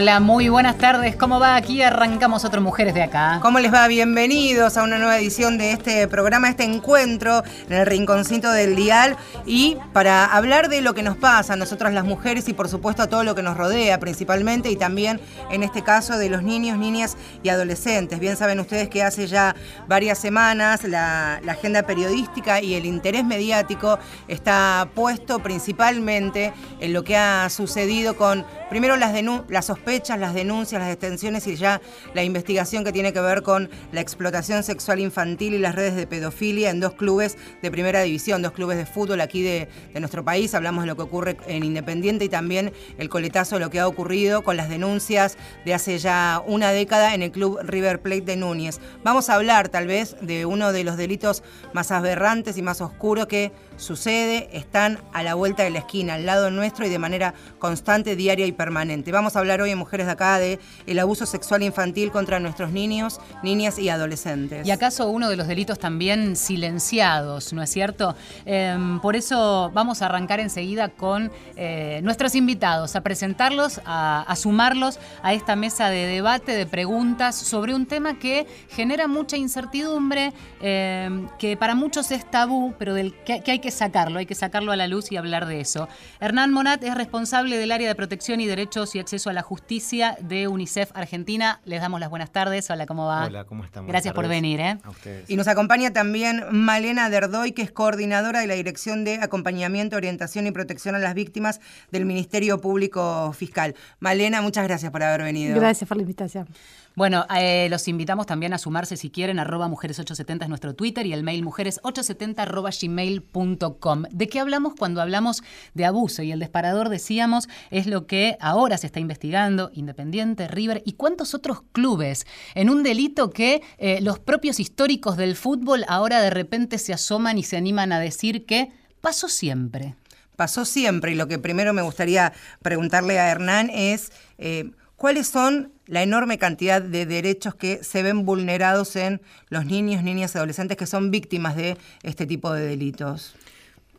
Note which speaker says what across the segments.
Speaker 1: Hola, muy buenas tardes. ¿Cómo va? Aquí arrancamos otro Mujeres de Acá.
Speaker 2: ¿Cómo les va? Bienvenidos a una nueva edición de este programa, este encuentro en el rinconcito del dial y para hablar de lo que nos pasa a nosotras las mujeres y por supuesto a todo lo que nos rodea principalmente y también en este caso de los niños, niñas y adolescentes. Bien saben ustedes que hace ya varias semanas la, agenda periodística y el interés mediático está puesto principalmente en lo que ha sucedido con primero las, las sospechas, las denuncias, las detenciones y ya la investigación que tiene que ver con la explotación sexual infantil y las redes de pedofilia en dos clubes de primera división, dos clubes de fútbol aquí de, nuestro país. Hablamos de lo que ocurre en Independiente y también el coletazo de lo que ha ocurrido con las denuncias de hace ya una década en el club River Plate de Núñez. Vamos a hablar tal vez de uno de los delitos más aberrantes y más oscuros que sucede, están a la vuelta de la esquina, al lado nuestro y de manera constante, diaria y permanente. Vamos a hablar hoy en Mujeres de Acá de el abuso sexual infantil contra nuestros niños, niñas y adolescentes.
Speaker 1: Y acaso uno de los delitos también silenciados, ¿no es cierto? Em, por eso vamos a arrancar enseguida con eh, nuestros invitados, a presentarlos, a, sumarlos a esta mesa de debate, de preguntas sobre un tema que genera mucha incertidumbre, em, que para muchos es tabú, pero del que hay que sacarlo, hay que sacarlo a la luz y hablar de eso. Hernán Monat es responsable del área de protección y derechos y acceso a la justicia de UNICEF Argentina. Les damos las buenas tardes. Hola, ¿cómo va?
Speaker 3: Hola, ¿cómo están?
Speaker 1: Gracias por venir. ¿eh?
Speaker 2: A ustedes. Y nos acompaña también Malena Derdoy, que es coordinadora de la Dirección de Acompañamiento, Orientación y Protección a las Víctimas del Ministerio Público Fiscal. Malena, muchas gracias por haber venido.
Speaker 4: Gracias por la invitación.
Speaker 1: Bueno, eh, los invitamos también a sumarse si quieren, arroba mujeres870 es nuestro Twitter y el mail mujeres870 gmail.com. ¿De qué hablamos cuando hablamos de abuso? Y el disparador, decíamos, es lo que ahora se está investigando, Independiente, River y cuántos otros clubes, en un delito que eh, los propios históricos del fútbol ahora de repente se asoman y se animan a decir que pasó siempre.
Speaker 2: Pasó siempre y lo que primero me gustaría preguntarle a Hernán es... Eh, ¿Cuáles son la enorme cantidad de derechos que se ven vulnerados en los niños, niñas y adolescentes que son víctimas de este tipo de delitos?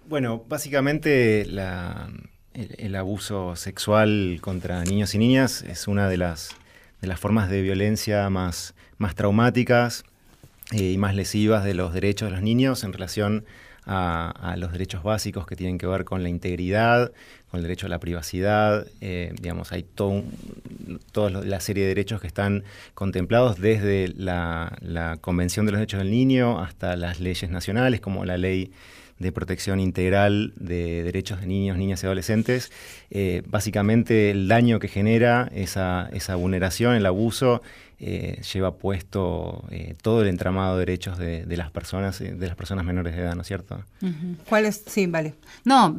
Speaker 3: Bueno, básicamente el, abuso sexual contra niños y niñas es una de las, de las formas de violencia más, más traumáticas eh, y más lesivas de los derechos de los niños en relación a, los derechos básicos que tienen que ver con la integridad, con el derecho a la privacidad. Eh, digamos, hay toda la serie de derechos que están contemplados desde la, Convención de los Derechos del Niño hasta las leyes nacionales, como la ley de protección integral de derechos de niños, niñas y adolescentes. Eh, básicamente el daño que genera esa, esa vulneración, el abuso, eh, lleva puesto eh, todo el entramado de derechos de, las personas, eh, de las personas menores de edad, ¿no es cierto?
Speaker 2: ¿Cuál es? Sí, vale.
Speaker 1: No,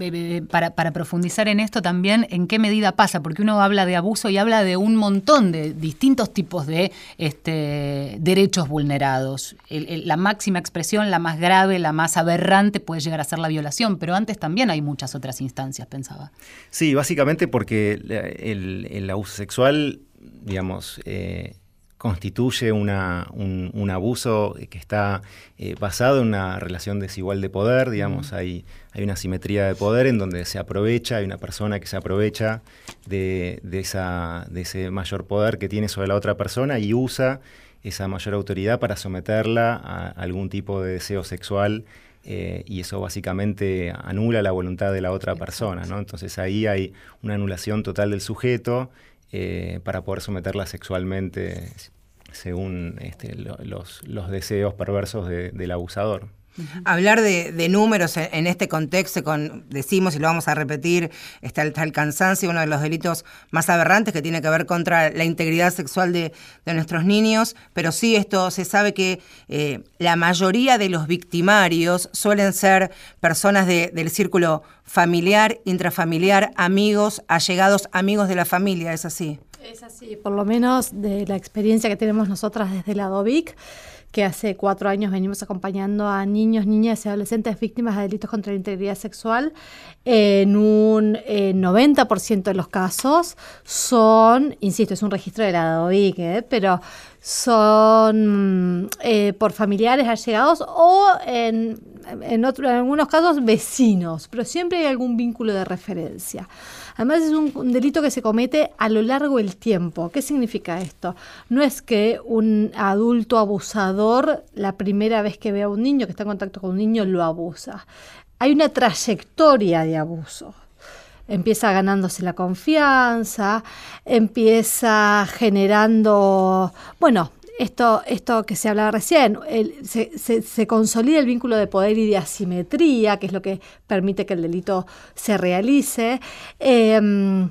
Speaker 1: para, para, profundizar en esto también, ¿en qué medida pasa? Porque uno habla de abuso y habla de un montón de distintos tipos de este, derechos vulnerados. la máxima expresión, la más grave, la más aberrante puede llegar a ser la violación, pero antes también hay muchas otras instancias, pensaba.
Speaker 3: Sí, básicamente porque el, el abuso sexual, digamos, constituye una, un, abuso que está eh, basado en una relación desigual de poder, digamos, hay, hay una simetría de poder en donde se aprovecha, hay una persona que se aprovecha de, esa, de ese mayor poder que tiene sobre la otra persona y usa esa mayor autoridad para someterla a algún tipo de deseo sexual eh, y eso básicamente anula la voluntad de la otra persona, ¿no? Entonces ahí hay una anulación total del sujeto eh, para poder someterla sexualmente según este, los, deseos perversos del abusador.
Speaker 2: Hablar de, números en, este contexto, con, decimos y lo vamos a repetir, está el, cansancio, uno de los delitos más aberrantes que tiene que ver contra la integridad sexual de, nuestros niños, pero sí esto se sabe que eh, la mayoría de los victimarios suelen ser personas del círculo familiar, intrafamiliar, amigos, allegados, amigos de la familia, ¿es así?
Speaker 4: Es así, por lo menos de la experiencia que tenemos nosotras desde la DOVIC que hace cuatro años venimos acompañando a niños, niñas y adolescentes víctimas de delitos contra la integridad sexual. En un 90% eh, de los casos son, insisto, es un registro de la DOIC, ¿eh? pero son eh, por familiares allegados o en en, otro, en algunos casos vecinos, pero siempre hay algún vínculo de referencia. Además es un, delito que se comete a lo largo del tiempo. ¿Qué significa esto? No es que un adulto abusador la primera vez que ve a un niño, que está en contacto con un niño, lo abusa. Hay una trayectoria de abuso empieza ganándose la confianza, empieza generando, bueno, esto, esto que se hablaba recién, se, consolida el vínculo de poder y de asimetría, que es lo que permite que el delito se realice, em,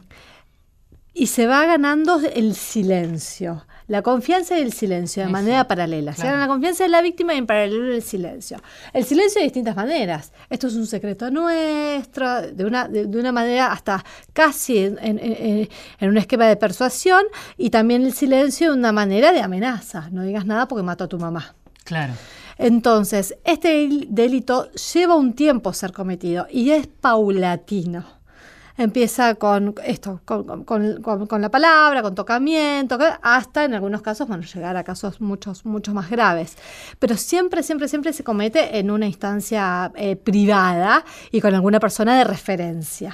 Speaker 4: y se va ganando el silencio. La confianza y el silencio de manera paralela. Se gana la confianza de la víctima y en paralelo el silencio. El silencio de distintas maneras. Esto es un secreto nuestro, de una, de, una manera hasta casi en, en, un esquema de persuasión y también el silencio de una manera de amenaza. No digas nada porque mato a tu mamá.
Speaker 1: Claro.
Speaker 4: Entonces, este delito lleva un tiempo ser cometido y es paulatino empieza con esto, con, la palabra, con tocamiento, hasta en algunos casos, bueno, llegar a casos muchos, mucho más graves. Pero siempre, siempre, siempre se comete en una instancia eh, privada y con alguna persona de referencia.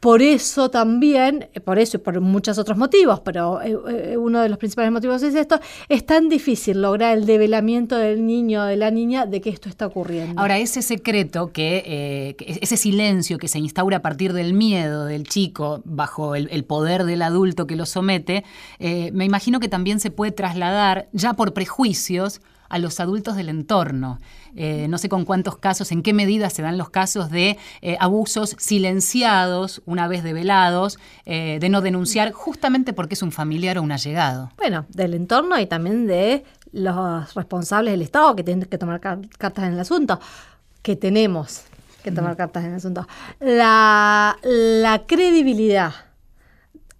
Speaker 4: Por eso también, eh, por eso y por muchos otros motivos, pero eh, uno de los principales motivos es esto, es tan difícil lograr el develamiento del niño o de la niña de que esto está ocurriendo.
Speaker 1: Ahora, ese secreto, que ese silencio que se instaura a partir del miedo, del chico bajo el, poder del adulto que lo somete, eh, me imagino que también se puede trasladar ya por prejuicios a los adultos del entorno. Eh, no sé con cuántos casos, en qué medida se dan los casos de eh, abusos silenciados, una vez develados, de no denunciar, justamente porque es un familiar o un allegado.
Speaker 4: Bueno, del entorno y también de los responsables del Estado que tienen que tomar cartas en el asunto, que tenemos que tomar cartas en el asunto. La, credibilidad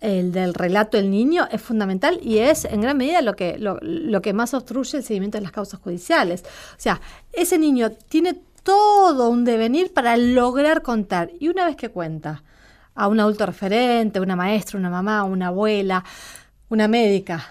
Speaker 4: el del relato del niño es fundamental y es en gran medida lo que, lo, que más obstruye el seguimiento de las causas judiciales. O sea, ese niño tiene todo un devenir para lograr contar. Y una vez que cuenta a un adulto referente, una maestra, una mamá, una abuela, una médica,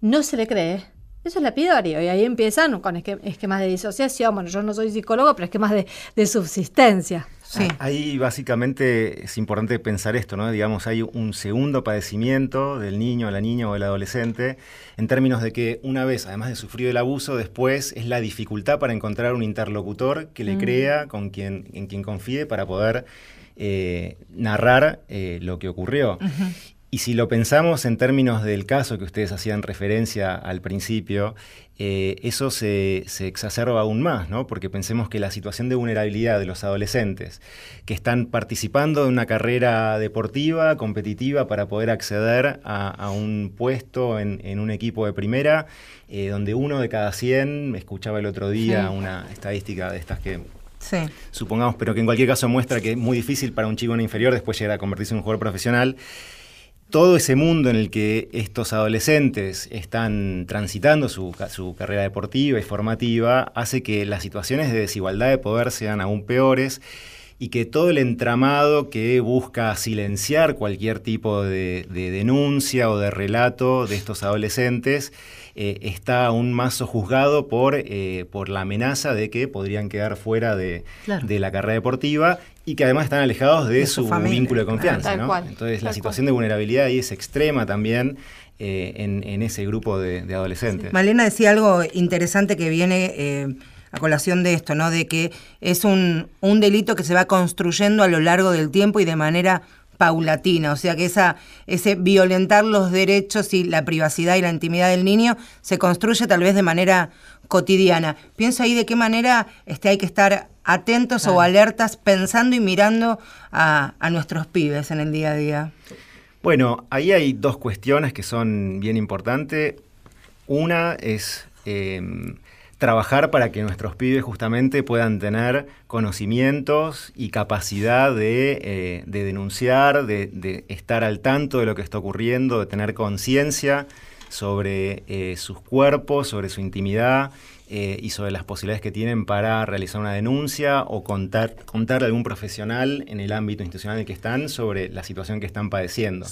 Speaker 4: no se le cree, eso es lapidario. Y ahí empiezan con esquemas de disociación. Bueno, yo no soy psicólogo, pero esquemas de, de subsistencia.
Speaker 3: Sí. Ah, ahí básicamente es importante pensar esto, ¿no? Digamos, hay un segundo padecimiento del niño, la niña o del adolescente, en términos de que una vez, además de sufrir el abuso, después es la dificultad para encontrar un interlocutor que le mm. crea, con quien, en quien confíe, para poder eh, narrar eh, lo que ocurrió. Y si lo pensamos en términos del caso que ustedes hacían referencia al principio, eh, eso se, exacerba aún más, ¿no? Porque pensemos que la situación de vulnerabilidad de los adolescentes que están participando de una carrera deportiva, competitiva, para poder acceder a, un puesto en, un equipo de primera, eh, donde uno de cada 100, escuchaba el otro día una estadística de estas que supongamos, pero que en cualquier caso muestra que es muy difícil para un chico en inferior después llegar a convertirse en un jugador profesional todo ese mundo en el que estos adolescentes están transitando su, carrera deportiva y formativa hace que las situaciones de desigualdad de poder sean aún peores y que todo el entramado que busca silenciar cualquier tipo de, denuncia o de relato de estos adolescentes eh, está aún más sojuzgado por, eh, por la amenaza de que podrían quedar fuera de, de la carrera deportiva y que además están alejados de, su, vínculo de confianza. Entonces la situación de vulnerabilidad ahí es extrema también. Eh, en, ese grupo de, adolescentes.
Speaker 2: Malena decía algo interesante que viene eh, a colación de esto, ¿no? De que es un, un, delito que se va construyendo a lo largo del tiempo y de manera paulatina, o sea que esa, ese violentar los derechos y la privacidad y la intimidad del niño se construye tal vez de manera cotidiana. Pienso ahí de qué manera este, hay que estar atentos o alertas pensando y mirando a, nuestros pibes en el día a día.
Speaker 3: Bueno, ahí hay dos cuestiones que son bien importantes. Una es em, trabajar para que nuestros pibes justamente puedan tener conocimientos y capacidad de, eh, denunciar, de, estar al tanto de lo que está ocurriendo, de tener conciencia sobre eh, sus cuerpos, sobre su intimidad eh, y sobre las posibilidades que tienen para realizar una denuncia o contar, contar a algún profesional en el ámbito institucional en el que están sobre la situación que están padeciendo.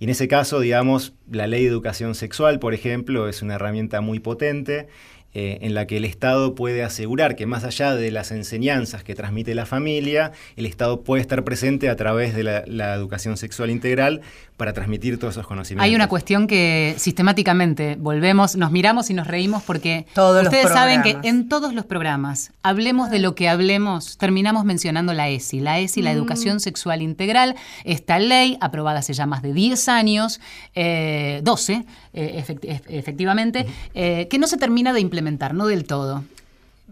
Speaker 3: Y en ese caso, digamos, la ley de educación sexual, por ejemplo, es una herramienta muy potente eh, en la que el Estado puede asegurar que más allá de las enseñanzas que transmite la familia, el Estado puede estar presente a través de la, educación sexual integral para transmitir todos esos conocimientos.
Speaker 1: Hay una cuestión que sistemáticamente volvemos, nos miramos y nos reímos porque ustedes saben que en todos los programas, hablemos de lo que hablemos, terminamos mencionando la ESI. La ESI, la mm. Educación Sexual Integral, esta ley aprobada hace ya más de 10 años, 12 eh, eh, efectivamente, que no se termina de implementar no del todo.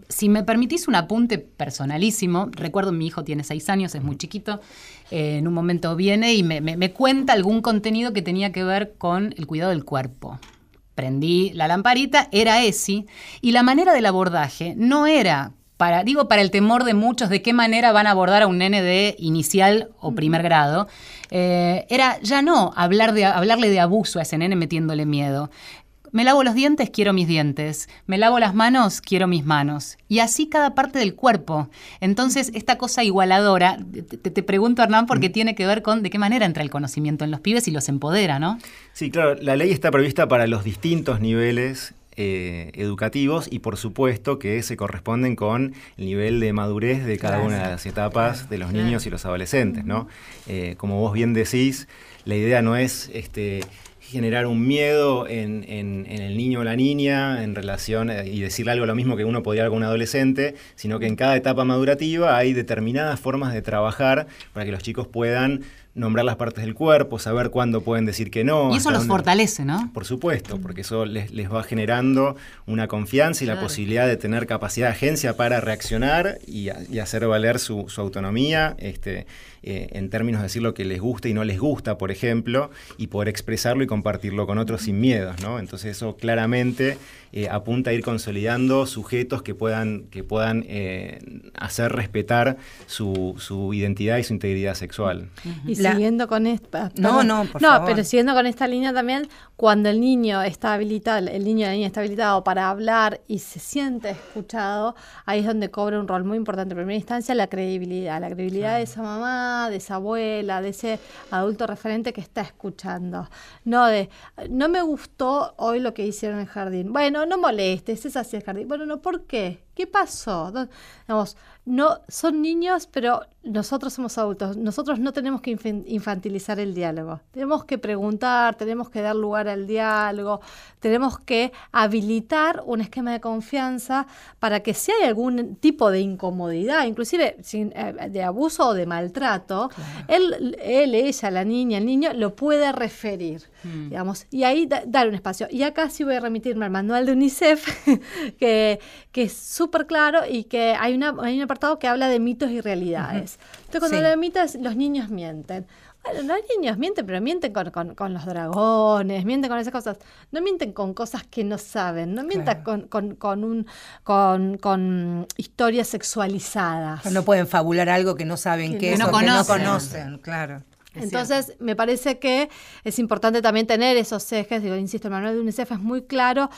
Speaker 1: Si me permitís un apunte personalísimo, recuerdo mi hijo tiene seis años, es muy chiquito, eh, en un momento viene y me, cuenta algún contenido que tenía que ver con el cuidado del cuerpo prendí la lamparita, era ESI, y la manera del abordaje no era para, digo, para el temor de muchos de qué manera van a abordar a un nene de inicial o primer grado, eh, era ya no hablar de, hablarle de abuso a ese nene metiéndole miedo. Me lavo los dientes, quiero mis dientes. Me lavo las manos, quiero mis manos. Y así cada parte del cuerpo. Entonces, esta cosa igualadora, te, pregunto, Hernán, porque mm. tiene que ver con de qué manera entra el conocimiento en los pibes y los empodera, ¿no?
Speaker 3: Sí, claro, la ley está prevista para los distintos niveles eh, educativos y por supuesto que se corresponden con el nivel de madurez de cada una de las etapas de los niños y los adolescentes, ¿no? Eh, como vos bien decís, la idea no es este, generar un miedo en, el niño o la niña en relación eh, y decirle algo lo mismo que uno podría con un adolescente, sino que en cada etapa madurativa hay determinadas formas de trabajar para que los chicos puedan nombrar las partes del cuerpo, saber cuándo pueden decir que no.
Speaker 1: Y eso los fortalece, ¿no?
Speaker 3: Por supuesto, porque eso les, va generando una confianza y la posibilidad de tener capacidad de agencia para reaccionar y, hacer valer su, autonomía este, eh, en términos de decir lo que les gusta y no les gusta, por ejemplo, y poder expresarlo y compartirlo con otros sin miedos, ¿no? Entonces eso claramente eh, apunta a ir consolidando sujetos que puedan, que puedan eh, hacer respetar su, su, identidad y su integridad sexual.
Speaker 4: Y siguiendo con esta... No, no, por No, pero siguiendo con esta línea también, cuando el niño está habilitado, el niño o la niña está habilitado para hablar y se siente escuchado, ahí es donde cobra un rol muy importante en primera instancia la credibilidad, la credibilidad de esa mamá, de esa abuela, de ese adulto referente que está escuchando. No de, no me gustó hoy lo que hicieron en el jardín. Bueno, no, molestes, es así el jardín. Bueno, no, ¿por qué? ¿Qué pasó? no, son niños, pero nosotros somos adultos. Nosotros no tenemos que infantilizar el diálogo. Tenemos que preguntar, tenemos que dar lugar al diálogo, tenemos que habilitar un esquema de confianza para que si hay algún tipo de incomodidad, inclusive eh, de abuso o de maltrato, él, él, ella, la niña, el niño, lo puede referir. Hmm. Digamos, y ahí dar un espacio. Y acá sí voy a remitirme al manual de UNICEF, que, que es súper claro y que hay, una, hay un apartado que habla de mitos y realidades. Entonces, cuando de mitos, los niños mienten. Bueno, los niños mienten, pero mienten con, los dragones, mienten con esas cosas. No mienten con cosas que no saben, no mienten con, con, un, con, historias sexualizadas.
Speaker 2: No pueden fabular algo que no saben qué es no que no conocen, claro.
Speaker 4: Entonces, me parece que es importante también tener esos ejes, digo, insisto, el manual de UNICEF es muy claro,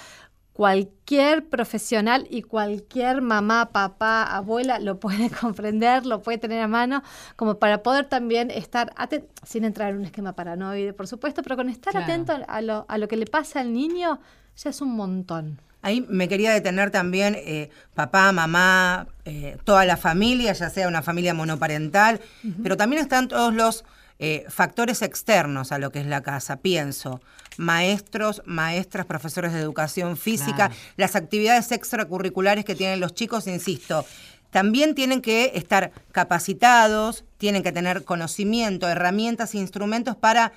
Speaker 4: cualquier profesional y cualquier mamá, papá, abuela lo puede comprender, lo puede tener a mano, como para poder también estar atento, sin entrar en un esquema paranoide, por supuesto, pero con estar atento a lo, a lo que le pasa al niño ya es un montón.
Speaker 2: Ahí me quería detener también eh, papá, mamá, eh, toda la familia, ya sea una familia monoparental, pero también están todos los eh, factores externos a lo que es la casa. Pienso, maestros, maestras, profesores de educación física, las actividades extracurriculares que tienen los chicos, insisto, también tienen que estar capacitados, tienen que tener conocimiento, herramientas e instrumentos para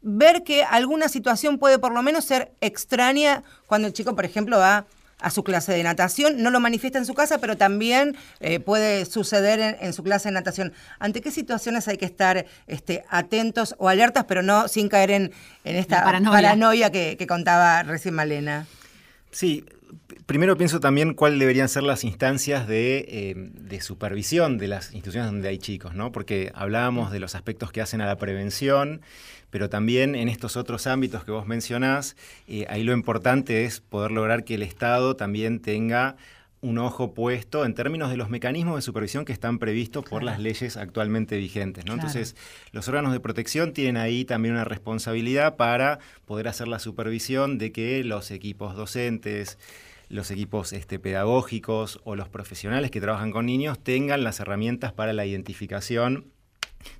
Speaker 2: ver que alguna situación puede por lo menos ser extraña cuando el chico, por ejemplo, va a su clase de natación, no lo manifiesta en su casa, pero también eh, puede suceder en, su clase de natación. ¿Ante qué situaciones hay que estar este, atentos o alertas, pero no sin caer en, esta paranoia, que, contaba recién Malena?
Speaker 3: Sí, primero pienso también cuáles deberían ser las instancias de, eh, de, supervisión de las instituciones donde hay chicos, ¿no? Porque hablábamos de los aspectos que hacen a la prevención, pero también en estos otros ámbitos que vos mencionás, eh, ahí lo importante es poder lograr que el Estado también tenga un ojo puesto en términos de los mecanismos de supervisión que están previstos por las leyes actualmente vigentes. ¿no? Entonces, los órganos de protección tienen ahí también una responsabilidad para poder hacer la supervisión de que los equipos docentes, los equipos este, pedagógicos o los profesionales que trabajan con niños tengan las herramientas para la identificación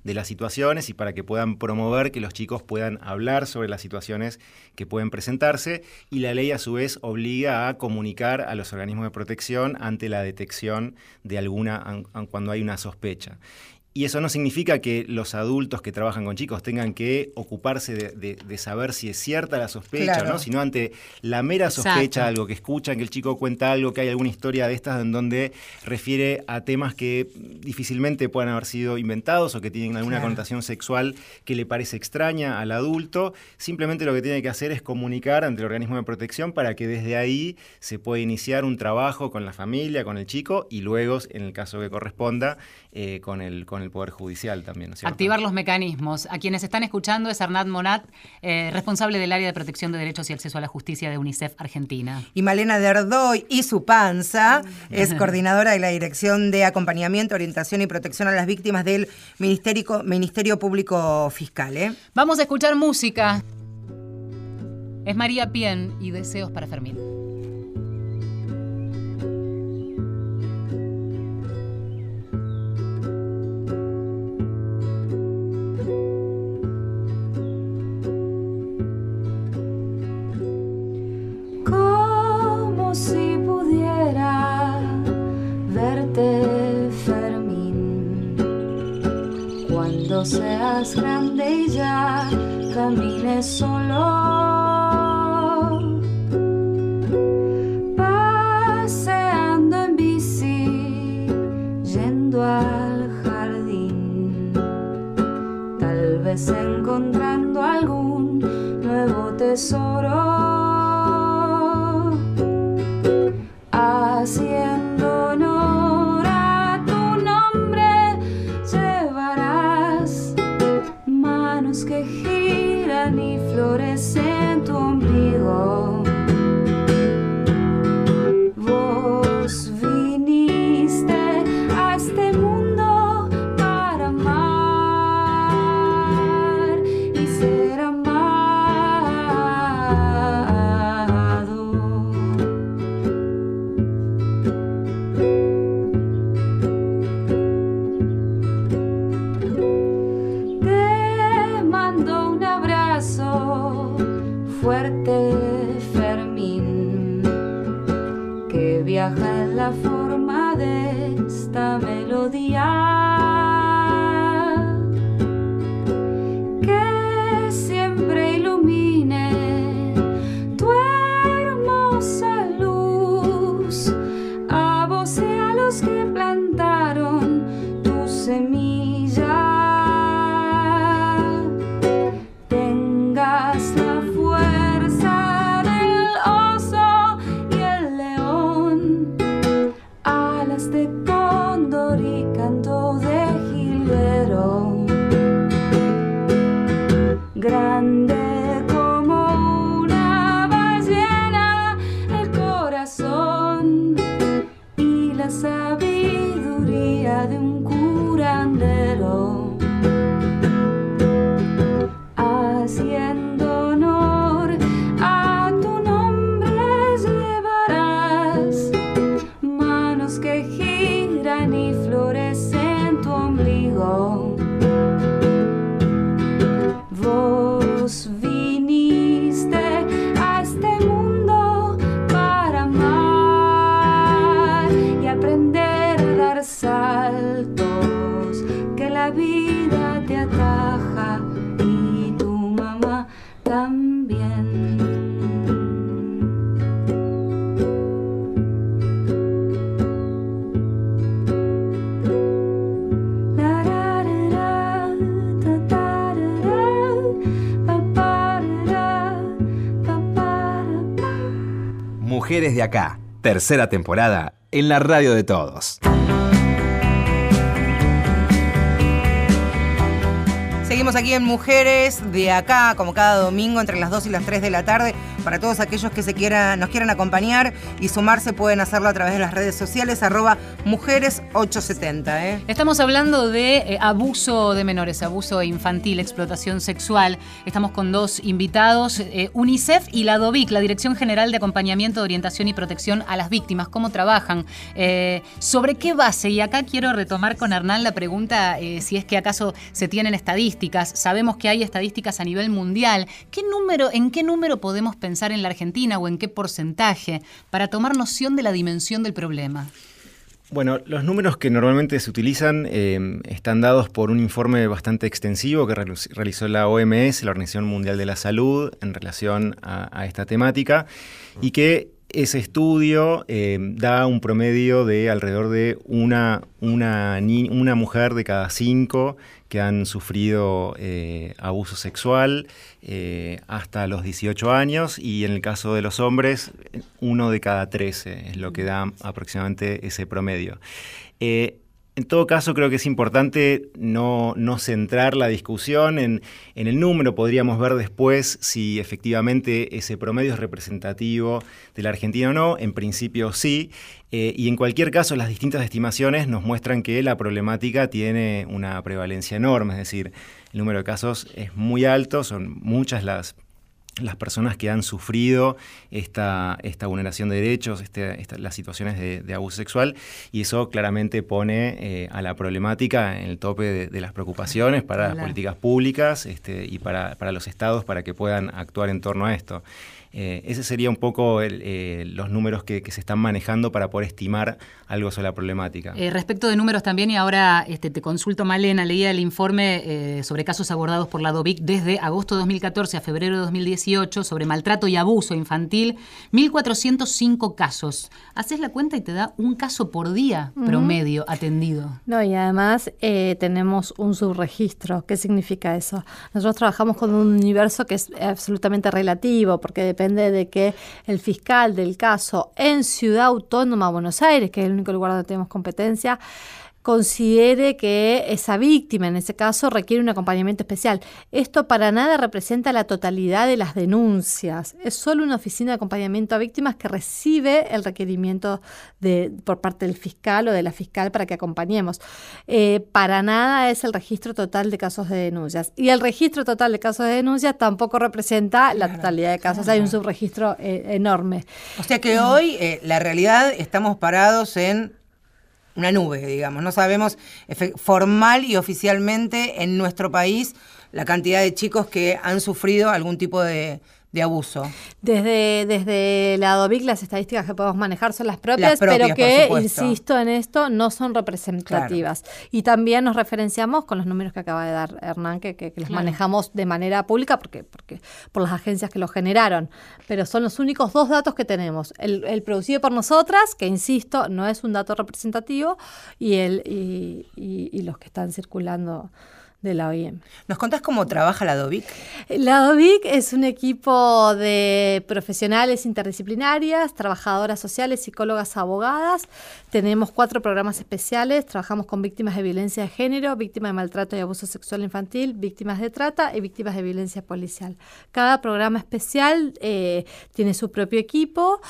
Speaker 3: de las situaciones y para que puedan promover que los chicos puedan hablar sobre las situaciones que pueden presentarse y la ley a su vez obliga a comunicar a los organismos de protección ante la detección de alguna cuando hay una sospecha. Y eso no significa que los adultos que trabajan con chicos tengan que ocuparse de, saber si es cierta la sospecha, ¿no? sino ante la mera sospecha, algo que escuchan, que el chico cuenta algo, que hay alguna historia de estas en donde refiere a temas que difícilmente puedan haber sido inventados o que tienen alguna connotación sexual que le parece extraña al adulto. Simplemente lo que tiene que hacer es comunicar ante el organismo de protección para que desde ahí se pueda iniciar un trabajo con la familia, con el chico y luego, en el caso que corresponda, eh, con, el, con el Poder Judicial también.
Speaker 1: Activar los mecanismos. A quienes están escuchando es Arnad Monat, eh, responsable del área de protección de derechos y acceso a la justicia de UNICEF Argentina.
Speaker 2: Y Malena Derdoy y su panza es coordinadora de la Dirección de Acompañamiento, Orientación y Protección a las Víctimas del Ministerio, Ministerio Público Fiscal. ¿eh?
Speaker 1: Vamos a escuchar música. Es María Pien y Deseos para Fermín.
Speaker 5: Seas grande y ya camines solo.
Speaker 6: De acá. Tercera temporada en la radio de todos.
Speaker 2: Seguimos aquí en Mujeres de acá, como cada domingo, entre las 2 y las 3 de la tarde. Para todos aquellos que se quieran, nos quieran acompañar y sumarse, pueden hacerlo a través de las redes sociales, arroba mujeres870. ¿eh?
Speaker 1: Estamos hablando de eh, abuso de menores, abuso infantil, explotación sexual. Estamos con dos invitados, eh, UNICEF y la DOVIC, la Dirección General de Acompañamiento, Orientación y Protección a las Víctimas. ¿Cómo trabajan? ¿Sobre qué base? Y acá quiero retomar con Hernán la pregunta si es que acaso se tienen estadísticas. Sabemos que hay estadísticas a nivel mundial. ¿Qué número, ¿En qué número podemos pensar en la Argentina o en qué porcentaje para tomar noción de la dimensión del problema?
Speaker 3: Bueno, los números que normalmente se utilizan eh, están dados por un informe bastante extensivo que realiz- realizó la OMS, la Organización Mundial de la Salud, en relación a esta temática, y que ese estudio eh, da un promedio de alrededor de una, una, una mujer de cada cinco que han sufrido eh, abuso sexual eh, hasta los 18 años y en el caso de los hombres, uno de cada 13 es lo que da aproximadamente ese promedio. En todo caso, creo que es importante no, no centrar la discusión en, en el número. Podríamos ver después si efectivamente ese promedio es representativo de la Argentina o no. En principio sí. Eh, y en cualquier caso, las distintas estimaciones nos muestran que la problemática tiene una prevalencia enorme. Es decir, el número de casos es muy alto, son muchas las las personas que han sufrido esta, esta vulneración de derechos, este- esta- las situaciones de, de abuso sexual, y eso claramente pone eh, a la problemática en el tope de, de las preocupaciones para las políticas públicas este, y para, para los estados para que puedan actuar en torno a esto. Eh, ese sería un poco el, eh, los números que, que se están manejando para poder estimar algo sobre la problemática.
Speaker 1: Eh, respecto de números también, y ahora este, te consulto, Malena, leía el informe sobre casos abordados por la DOVIC desde agosto de 2014 a febrero de 2018 sobre maltrato y abuso infantil, 1.405 casos. Haces la cuenta y te da un caso por día promedio atendido.
Speaker 4: No, y además eh, tenemos un subregistro. ¿Qué significa eso? Nosotros trabajamos con un universo que es absolutamente relativo, porque depende de que el fiscal del caso en Ciudad Autónoma Buenos Aires, que es el único lugar donde tenemos competencia, considere que esa víctima, en ese caso, requiere un acompañamiento especial. Esto para nada representa la totalidad de las denuncias. Es solo una oficina de acompañamiento a víctimas que recibe el requerimiento de, por parte del fiscal o de la fiscal para que acompañemos. Eh, para nada es el registro total de casos de denuncias. Y el registro total de casos de denuncias tampoco representa la totalidad de casos. Hay un subregistro eh, enorme.
Speaker 2: O sea que hoy, eh, la realidad, estamos parados en una nube, digamos. No sabemos formal y oficialmente en nuestro país la cantidad de chicos que han sufrido algún tipo de, de abuso.
Speaker 4: Desde, desde la DOVIC las estadísticas que podemos manejar son las propias,
Speaker 2: Las propias,
Speaker 4: pero que, insisto en esto, no son representativas. Y también nos referenciamos con los números que acaba de dar Hernán, que, que- que los
Speaker 1: Claro.
Speaker 4: manejamos de manera pública porque, porque por las agencias que los generaron. Pero son los únicos dos datos que tenemos. El, el producido por nosotras, que insisto, no es un dato representativo, y, el, y, y- y los que están circulando de la OIM.
Speaker 2: ¿Nos contás cómo trabaja la DOVIC?
Speaker 4: La DOVIC es un equipo de profesionales interdisciplinarias, trabajadoras sociales, psicólogas, abogadas. Tenemos cuatro programas especiales. Trabajamos con víctimas de violencia de género, víctimas de maltrato y abuso sexual infantil, víctimas de trata y víctimas de violencia policial. Cada programa especial eh, tiene su propio equipo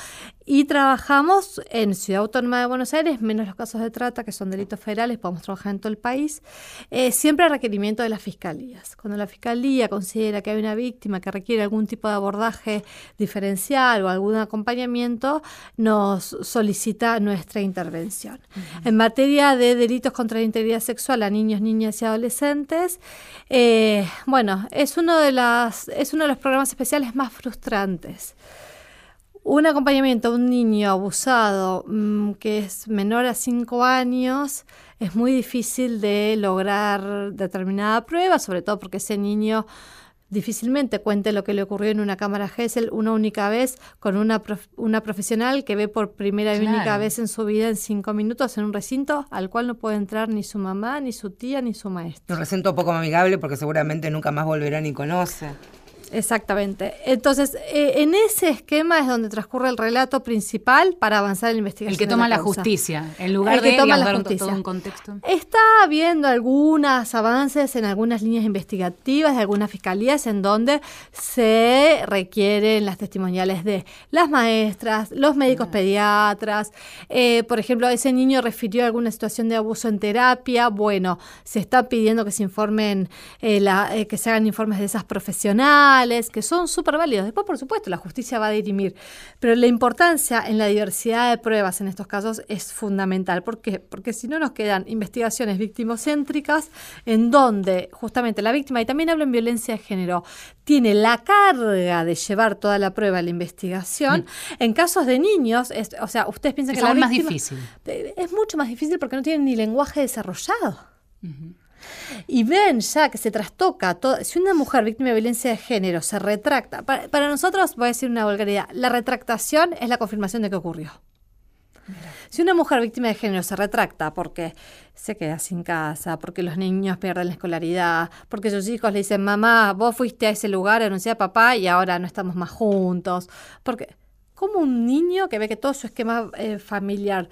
Speaker 4: y trabajamos en Ciudad Autónoma de Buenos Aires, menos los casos de trata, que son delitos federales, podemos trabajar en todo el país, eh, siempre a requerimiento de las fiscalías. Cuando la fiscalía considera que hay una víctima que requiere algún tipo de abordaje diferencial o algún acompañamiento, nos solicita nuestra intervención. En materia de delitos contra la integridad sexual a niños, niñas y adolescentes, eh, bueno, es uno, de las, es uno de los programas especiales más frustrantes. Un acompañamiento a un niño abusado mm, que es menor a 5 años es muy difícil de lograr determinada prueba, sobre todo porque ese niño difícilmente cuente lo que le ocurrió en una cámara Gesell una única vez con una, prof- una profesional que ve por primera y
Speaker 1: Claro.
Speaker 4: única vez en su vida en cinco minutos en un recinto al cual no puede entrar ni su mamá, ni su tía, ni su maestro.
Speaker 2: Un recinto poco amigable porque seguramente nunca más volverá ni conoce.
Speaker 4: Exactamente. Entonces, eh, en ese esquema es donde transcurre el relato principal para avanzar en la investigación.
Speaker 1: El que toma la, justicia, en lugar
Speaker 4: El que
Speaker 1: de
Speaker 4: toma la justicia.
Speaker 1: todo un contexto.
Speaker 4: Está habiendo algunos avances en algunas líneas investigativas de algunas fiscalías en donde se requieren las testimoniales de las maestras, los médicos pediatras. Eh, por ejemplo, ese niño refirió alguna situación de abuso en terapia. Bueno, se está pidiendo que se informen, eh, la- eh, que se hagan informes de esas profesionales, que son súper válidos. Después, por supuesto, la justicia va a dirimir. Pero la importancia en la diversidad de pruebas en estos casos es fundamental. ¿Por qué? Porque si no nos quedan investigaciones victimocéntricas en donde justamente la víctima, y también hablo en violencia de género, tiene la carga de llevar toda la prueba a la investigación. En casos de niños, es- o sea, ustedes piensan
Speaker 1: Es
Speaker 4: que la
Speaker 1: más difícil.
Speaker 4: Es mucho más difícil porque no tienen ni lenguaje desarrollado. Y ven ya que se trastoca todo. Si una mujer víctima de violencia de género se retracta, para, para nosotros, voy a decir una vulgaridad, la retractación es la confirmación de que ocurrió. Si una mujer víctima de género se retracta porque se queda sin casa, porque los niños pierden la escolaridad, porque sus hijos le dicen, mamá, vos fuiste a ese lugar, anuncié a papá y ahora no estamos más juntos. Porque, como un niño que ve que todo su esquema eh, familiar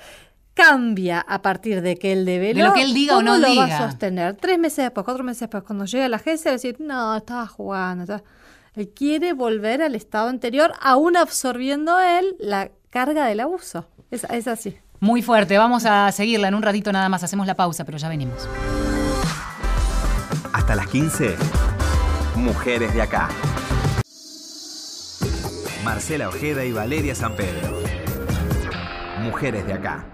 Speaker 4: cambia a partir de que él develó,
Speaker 1: De lo que él diga o
Speaker 4: ¿cómo
Speaker 1: no
Speaker 4: lo va
Speaker 1: diga?
Speaker 4: a sostener? Tres meses después, cuatro meses después, cuando llega a la agencia, va a decir, no, estaba jugando. estaba-". Él quiere volver al estado anterior, aún absorbiendo él la carga del abuso. Es, es así.
Speaker 1: Muy fuerte, vamos a seguirla en un ratito nada más, hacemos la pausa, pero ya venimos.
Speaker 6: Hasta las 15. Mujeres de acá. Marcela Ojeda y Valeria San Pedro. Mujeres de acá.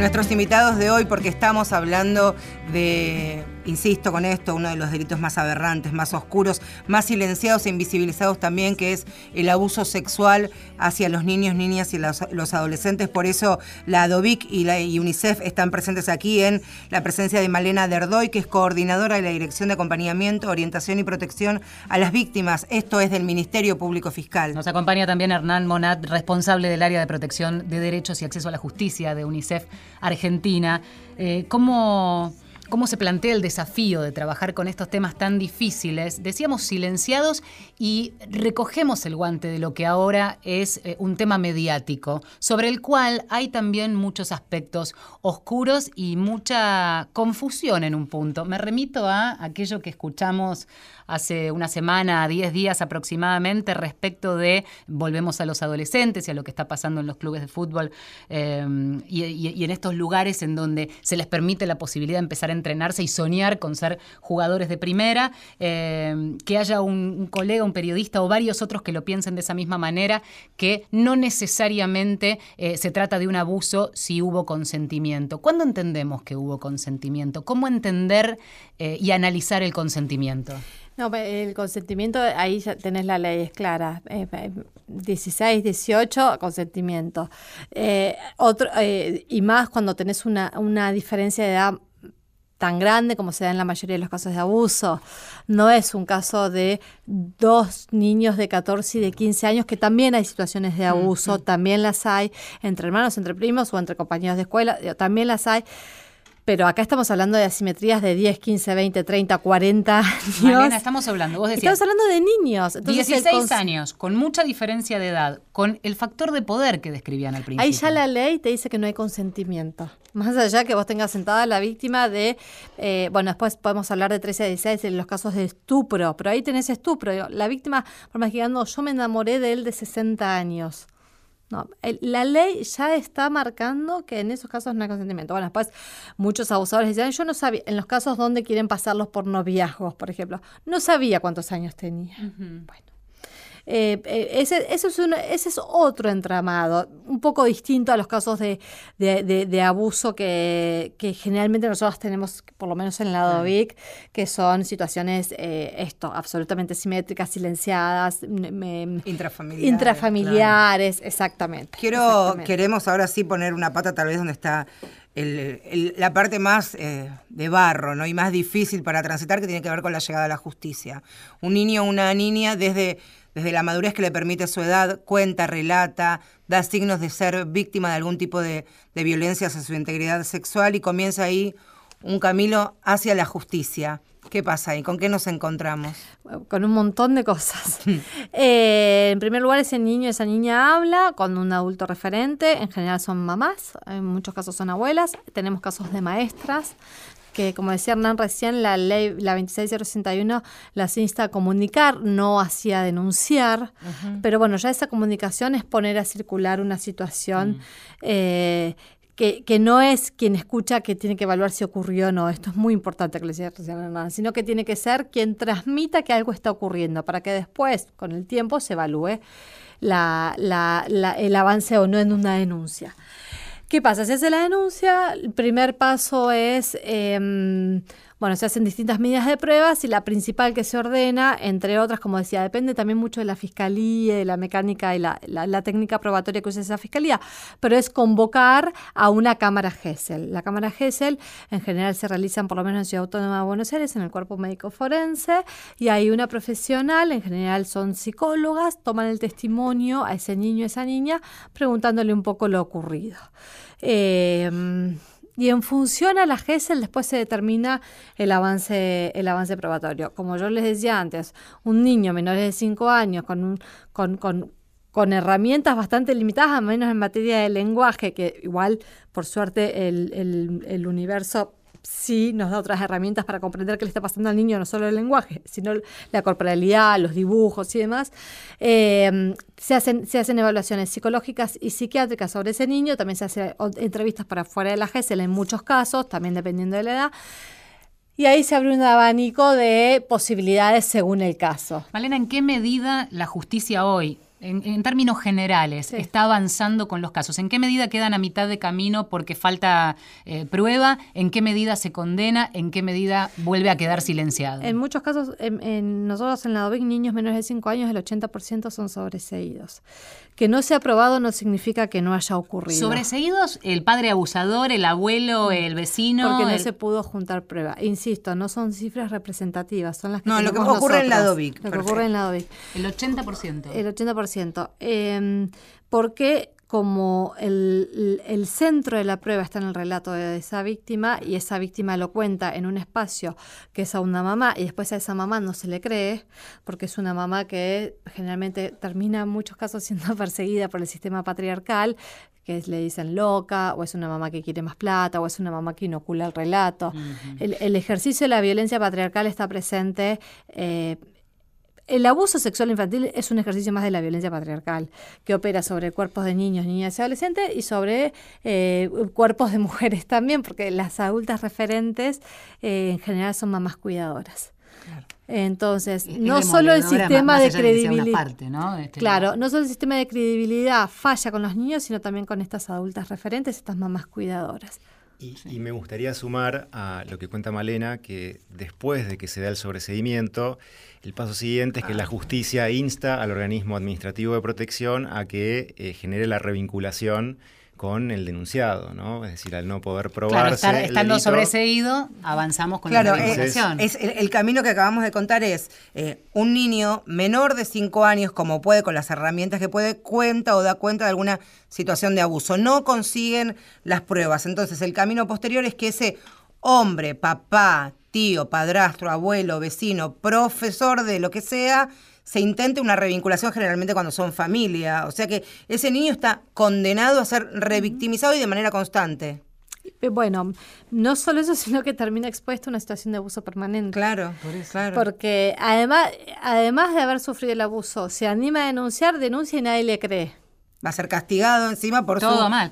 Speaker 2: Nuestros invitados de hoy, porque estamos hablando de, insisto con esto, uno de los delitos más aberrantes, más oscuros, más silenciados e invisibilizados también, que es el abuso sexual hacia los niños, niñas y los, adolescentes. Por eso la ADOVIC y la UNICEF están presentes aquí en la presencia de Malena Derdoy, que es coordinadora de la Dirección de Acompañamiento, Orientación y Protección a las Víctimas. Esto es del Ministerio Público Fiscal.
Speaker 1: Nos acompaña también Hernán Monat, responsable del área de protección de derechos y acceso a la justicia de UNICEF Argentina. Eh, ¿cómo, ¿Cómo se plantea el desafío de trabajar con estos temas tan difíciles? Decíamos silenciados y recogemos el guante de lo que ahora es eh, un tema mediático, sobre el cual hay también muchos aspectos oscuros y mucha confusión en un punto. Me remito a aquello que escuchamos hace una semana, 10 días aproximadamente, respecto de, volvemos a los adolescentes y a lo que está pasando en los clubes de fútbol eh, y, en estos lugares en donde se les permite la posibilidad de empezar a entrenarse y soñar con ser jugadores de primera, eh, que haya un, colega, un periodista o varios otros que lo piensen de esa misma manera, que no necesariamente eh, se trata de un abuso si hubo consentimiento. ¿Cuándo entendemos que hubo consentimiento? ¿Cómo entender y analizar el consentimiento?
Speaker 4: No, el consentimiento, ahí ya tenés la ley, es clara. Eh, eh, 16, 18, consentimiento. Eh, otro, eh, y más cuando tenés una, una diferencia de edad tan grande como se da en la mayoría de los casos de abuso. No es un caso de dos niños de 14 y de 15 años, que también hay situaciones de abuso, también las hay, entre hermanos, entre primos o entre compañeros de escuela, también las hay. Pero acá estamos hablando de asimetrías de 10, 15, 20, 30, 40 años.
Speaker 1: Malena, estamos hablando, vos decías,
Speaker 4: Estamos hablando de niños. Entonces, el
Speaker 1: 16
Speaker 4: cons-
Speaker 1: años, con mucha diferencia de edad, con el factor de poder que describían al principio.
Speaker 4: Ahí ya la ley te dice que no hay consentimiento. Más allá que vos tengas sentada a la víctima de, eh, bueno, después podemos hablar de 13 a 16 en los casos de estupro, pero ahí tenés estupro. La víctima, por más que yo me enamoré de él de 60 años. No, el- la ley ya está marcando que en esos casos no hay consentimiento. Bueno, después muchos abusadores dicen, yo no sabía, en los casos donde quieren pasarlos por noviazgos, por ejemplo, no sabía cuántos años tenía. Bueno. Eh, eh, ese, eso es una- ese es otro entramado, un poco distinto a los casos de, de- de- de abuso que, que generalmente nosotros tenemos, por lo menos en la DOVIC, que son situaciones, eh, esto, absolutamente simétricas, silenciadas, me-
Speaker 2: Intrafamiliares.
Speaker 4: intrafamiliares, exactamente.
Speaker 2: Quiero,
Speaker 4: exactamente.
Speaker 2: queremos ahora sí poner una pata tal vez donde está el- el- la parte más eh, de barro ¿no? y más difícil para transitar que tiene que ver con la llegada a la justicia. Un niño o una niña desde desde la madurez que le permite su edad, cuenta, relata, da signos de ser víctima de algún tipo de, de violencia hacia su integridad sexual y comienza ahí un camino hacia la justicia. ¿Qué pasa ahí? ¿Con qué nos encontramos?
Speaker 4: con un montón de cosas. Eh, en primer lugar, ese niño, esa niña habla con un adulto referente, en general son mamás, en muchos casos son abuelas, tenemos casos de maestras, que como decía Hernán recién, la ley, la 26061, las insta a comunicar, no hacia denunciar, pero bueno, ya esa comunicación es poner a circular una situación eh, que, no es quien escucha que tiene que evaluar si ocurrió o no, esto es muy importante que le decía Hernán, sino que tiene que ser quien transmita que algo está ocurriendo, para que después, con el tiempo, se evalúe la, la, el avance o no en una denuncia. ¿Qué pasa? Si hace la denuncia, el primer paso es, em, bueno, se hacen distintas medidas de pruebas y la principal que se ordena, entre otras, como decía, depende también mucho de la fiscalía, de la mecánica y la, técnica probatoria que usa esa fiscalía, pero es convocar a una cámara GESEL. La cámara GESEL en general se realizan por lo menos en Ciudad Autónoma de Buenos Aires, en el cuerpo médico forense, y hay una profesional, en general son psicólogas, toman el testimonio a ese niño, a esa niña, preguntándole un poco lo ocurrido. Em, y en función a la GESEL después se determina el avance, el avance probatorio. Como yo les decía antes, un niño menor de 5 años con, un, con, con, con herramientas bastante limitadas, al menos en materia de lenguaje, que igual, por suerte, el, el, el universo sí nos da otras herramientas para comprender qué le está pasando al niño, no solo el lenguaje, sino la corporalidad, los dibujos y demás. Eh, se, hacen, se hacen evaluaciones psicológicas y psiquiátricas sobre ese niño, también se hacen entrevistas para fuera de la GESEL en muchos casos, también dependiendo de la edad. Y ahí se abre un abanico de posibilidades según el caso.
Speaker 1: Malena, ¿en qué medida la justicia hoy en, términos generales, está avanzando con los casos? ¿En qué medida quedan a mitad de camino porque falta eh, prueba? ¿En qué medida se condena? ¿En qué medida vuelve a quedar silenciado?
Speaker 4: En muchos casos, en, nosotros en la DOVIC, niños menores de 5 años, el 80% son sobreseídos. Que no se ha probado no significa que no haya ocurrido.
Speaker 1: ¿Sobreseídos? ¿El padre abusador, el abuelo, el vecino?
Speaker 4: Porque no se pudo juntar prueba. Insisto, no son cifras representativas, son las que
Speaker 2: No, lo que ocurre en la DOVIC.
Speaker 4: Lo que ocurre en la DOVIC.
Speaker 1: El 80%.
Speaker 4: El 80%. Eh, porque como el, centro de la prueba está en el relato de esa víctima y esa víctima lo cuenta en un espacio que es a una mamá y después a esa mamá no se le cree porque es una mamá que generalmente termina en muchos casos siendo perseguida por el sistema patriarcal que le dicen loca, o es una mamá que quiere más plata, o es una mamá que inocula el relato. el, ejercicio de la violencia patriarcal está presente eh, el abuso sexual infantil es un ejercicio más de la violencia patriarcal, que opera sobre cuerpos de niños, niñas y adolescentes y sobre eh, cuerpos de mujeres también, porque las adultas referentes eh, en general son mamás cuidadoras. Entonces, no solo el sistema de credibilidad. Este claro, no solo el sistema de credibilidad falla con los niños, sino también con estas adultas referentes, estas mamás cuidadoras.
Speaker 3: Y, me gustaría sumar a lo que cuenta Malena, que después de que se da el sobreseimiento, el paso siguiente es que la justicia insta al organismo administrativo de protección a que eh, genere la revinculación con el denunciado, ¿no? Es decir, al no poder probarse.
Speaker 1: Claro, estando sobreseído, avanzamos con la vinculación.
Speaker 2: Es, el, camino que acabamos de contar es eh, un niño menor de 5 años, como puede, con las herramientas que puede, cuenta o da cuenta de alguna situación de abuso. No consiguen las pruebas. Entonces, el camino posterior es que ese hombre, papá, tío, padrastro, abuelo, vecino, profesor de lo que sea, se intente una revinculación generalmente cuando son familia. O sea que ese niño está condenado a ser revictimizado y de manera constante.
Speaker 4: Eh, bueno, no solo eso, sino que termina expuesto a una situación de abuso permanente.
Speaker 2: Claro, claro.
Speaker 4: Porque además, además de haber sufrido el abuso, se anima a denunciar, denuncia y nadie le cree
Speaker 2: va a ser castigado encima por
Speaker 1: todo mal.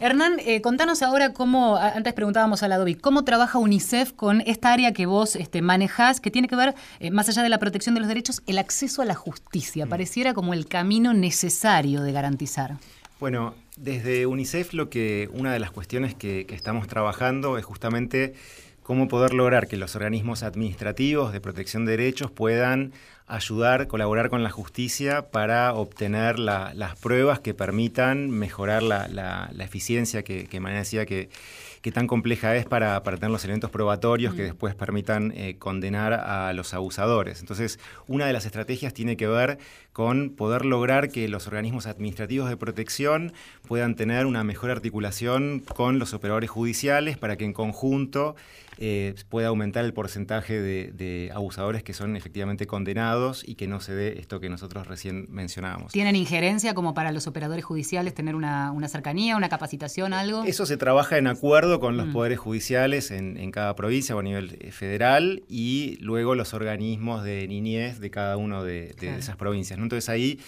Speaker 1: Hernán, eh, contanos ahora cómo, antes preguntábamos a la Dobi, cómo trabaja UNICEF con esta área que vos este, manejás, que tiene que ver, eh, más allá de la protección de los derechos, el acceso a la justicia. Mm. Pareciera como el camino necesario de garantizar.
Speaker 3: Bueno, desde UNICEF lo que una de las cuestiones que estamos trabajando es justamente cómo poder lograr que los organismos administrativos de protección de derechos puedan ayudar, colaborar con la justicia para obtener las pruebas que permitan mejorar la, eficiencia que, que decía que, qué tan compleja es para, para tener los elementos probatorios que
Speaker 1: Mm.
Speaker 3: después permitan eh, condenar a los abusadores. Entonces, una de las estrategias tiene que ver con poder lograr que los organismos administrativos de protección puedan tener una mejor articulación con los operadores judiciales para que en conjunto eh, pueda aumentar el porcentaje de, de abusadores que son efectivamente condenados y que no se dé esto que nosotros recién mencionábamos.
Speaker 1: ¿Tienen injerencia como para los operadores judiciales tener una, una cercanía, una capacitación, algo?
Speaker 3: Eso se trabaja en acuerdo con los
Speaker 1: Mm.
Speaker 3: poderes judiciales en, en cada provincia o a nivel eh, federal y luego los organismos de niñez de cada uno de, de
Speaker 1: Claro.
Speaker 3: esas provincias. ¿no? Entonces ahí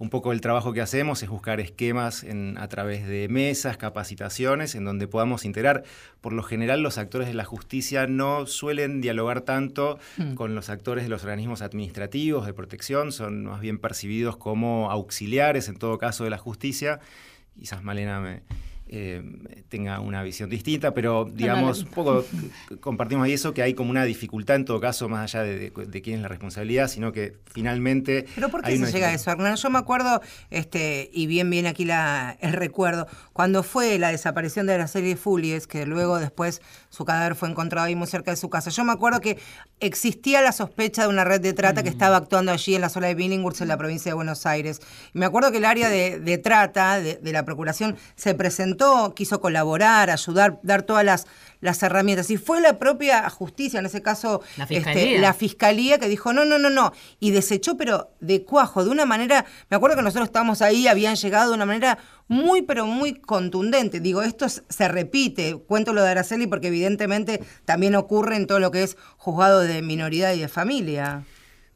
Speaker 3: un poco el trabajo que hacemos es buscar esquemas en- a través de mesas, capacitaciones, en donde podamos integrar. Por lo general los actores de la justicia no suelen dialogar tanto
Speaker 1: Mm.
Speaker 3: con los actores de los organismos administrativos de protección, son más bien percibidos como auxiliares en todo caso de la justicia. Quizás Malena me, eh, tenga una visión distinta, pero digamos, un poco compartimos ahí eso, que hay como una dificultad en todo caso, más allá de, de- de quién es la responsabilidad, sino que finalmente...
Speaker 2: ¿Pero por qué se llega a eso, Hernán? Yo me acuerdo, este, y bien bien aquí la, el recuerdo, cuando fue la desaparición de la serie Fulies, que luego después su cadáver fue encontrado ahí muy cerca de su casa. Yo me acuerdo que existía la sospecha de una red de trata que estaba actuando allí en la zona de Billinghurst, en la provincia de Buenos Aires. Y me acuerdo que el área de, de trata de, de la Procuración se presentó, quiso colaborar, ayudar, dar todas las, las herramientas. Y fue la propia justicia, en ese caso,
Speaker 1: La
Speaker 2: este,
Speaker 1: fiscalía.
Speaker 2: la fiscalía que dijo, no, no, no, no, y desechó, pero de cuajo, de una manera, me acuerdo que nosotros estábamos ahí, habían llegado de una manera muy, pero muy contundente. Digo, esto es- se repite, cuento lo de Araceli porque evidentemente también ocurre en todo lo que es juzgado de minoridad y de familia.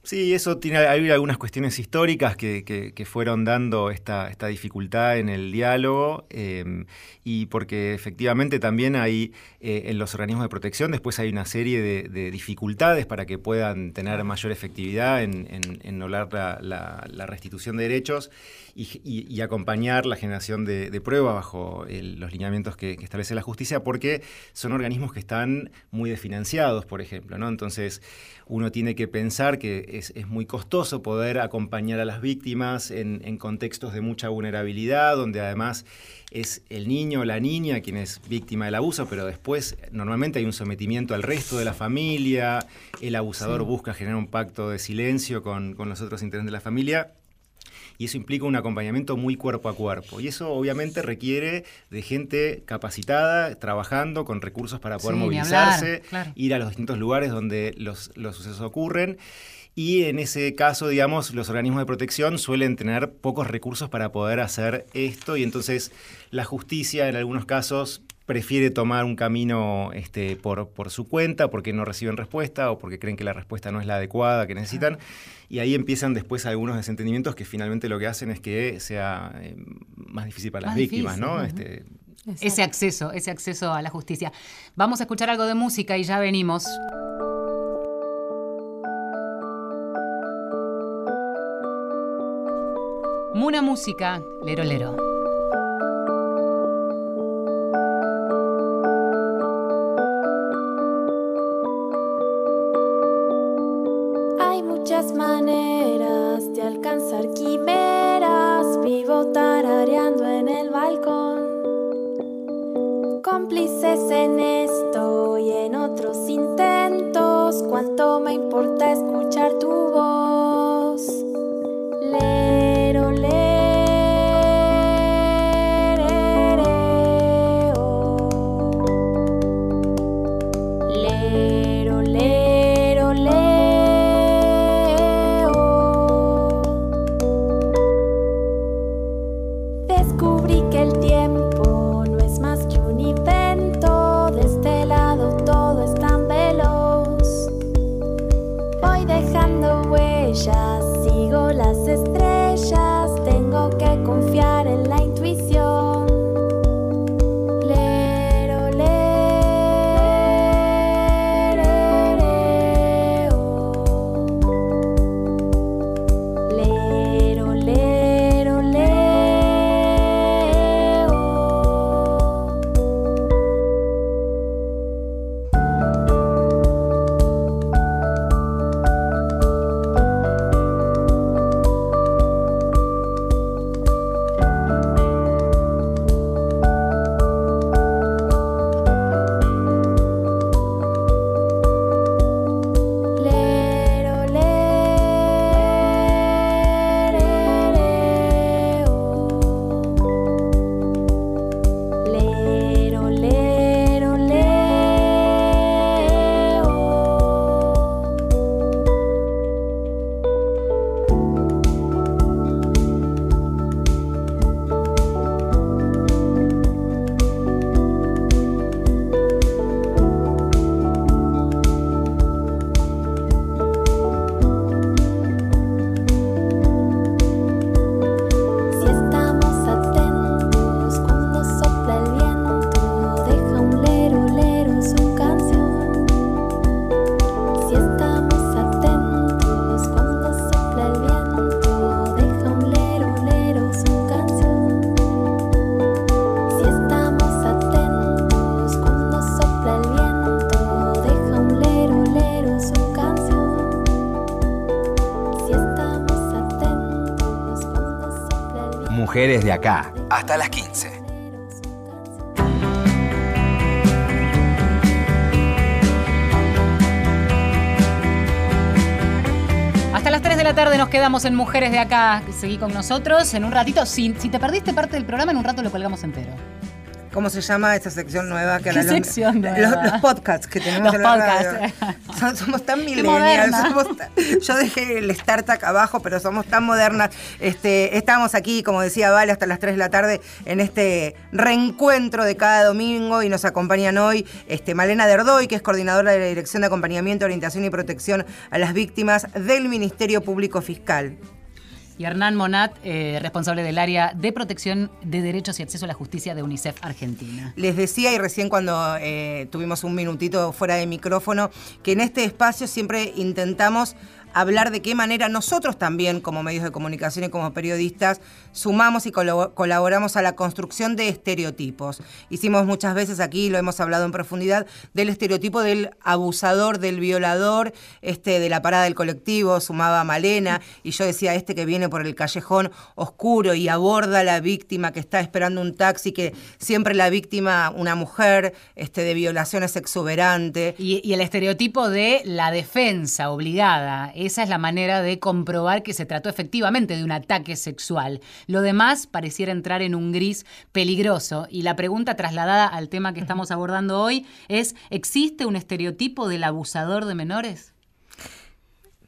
Speaker 3: Sí, eso tiene hay algunas cuestiones históricas que, que- que fueron dando esta, esta dificultad en el diálogo eh, y porque efectivamente también hay eh, en los organismos de protección después hay una serie de, de dificultades para que puedan tener mayor efectividad en, en- en lograr la, la- la restitución de derechos y, y- y acompañar la generación de, de pruebas bajo el- los lineamientos que, que establece la justicia porque son organismos que están muy desfinanciados, por ejemplo, ¿no? Entonces uno tiene que pensar que es, es muy costoso poder acompañar a las víctimas en, en contextos de mucha vulnerabilidad, donde además es el niño o la niña quien es víctima del abuso, pero después normalmente hay un sometimiento al resto de la familia, el abusador busca generar un pacto de silencio con, con los otros integrantes de la familia y eso implica un acompañamiento muy cuerpo a cuerpo. Y eso obviamente requiere de gente capacitada, trabajando con recursos para poder
Speaker 1: Sí,
Speaker 3: movilizarse,
Speaker 1: hablar, claro.
Speaker 3: ir a los distintos lugares donde los, los sucesos ocurren. Y en ese caso, digamos, los organismos de protección suelen tener pocos recursos para poder hacer esto y entonces la justicia en algunos casos prefiere tomar un camino este, por, por su cuenta porque no reciben respuesta o porque creen que la respuesta no es la adecuada que necesitan. Y ahí empiezan después algunos desentendimientos que finalmente lo que hacen es que sea eh, más difícil para las víctimas,
Speaker 1: difícil,
Speaker 3: ¿no? Este,
Speaker 1: Ese acceso, ese acceso a la justicia. Vamos a escuchar algo de música y ya venimos. Muna Música, Lero Lero.
Speaker 7: complices
Speaker 6: Mujeres de acá, hasta las 15.
Speaker 1: Hasta las 3 de la tarde nos quedamos en Mujeres de Acá. Seguí con nosotros en un ratito. Si, si te perdiste parte del programa, en un rato lo colgamos entero.
Speaker 2: ¿Cómo se llama esta sección nueva? Que
Speaker 1: ¿Qué sección nueva?
Speaker 2: Los, los podcasts que tenemos
Speaker 1: Los
Speaker 2: en la
Speaker 1: podcasts.
Speaker 2: radio. Somos tan millennials. somos tan- yo dejé el startup abajo, pero somos tan modernas. Este, estamos aquí, como decía Vale, hasta las 3 de la tarde en este reencuentro de cada domingo y nos acompañan hoy este, Malena Derdoy, que es coordinadora de la Dirección de Acompañamiento, Orientación y Protección a las Víctimas del Ministerio Público Fiscal.
Speaker 1: Y Hernán Monat, eh, responsable del área de protección de derechos y acceso a la justicia de UNICEF Argentina.
Speaker 2: Les decía, y recién cuando eh, tuvimos un minutito fuera de micrófono, que en este espacio siempre intentamos hablar de qué manera nosotros también, como medios de comunicación y como periodistas, sumamos y colaboramos a la construcción de estereotipos. Hicimos muchas veces aquí, lo hemos hablado en profundidad, del estereotipo del abusador, del violador, este, de la parada del colectivo, sumaba a Malena, y yo decía, este que viene por el callejón oscuro y aborda a la víctima que está esperando un taxi, que siempre la víctima, una mujer, este, de violaciones exuberante.
Speaker 1: Y, y el estereotipo de la defensa obligada. Esa es la manera de comprobar que se trató efectivamente de un ataque sexual. Lo demás pareciera entrar en un gris peligroso. Y la pregunta trasladada al tema que estamos abordando hoy es, ¿existe un estereotipo del abusador de menores?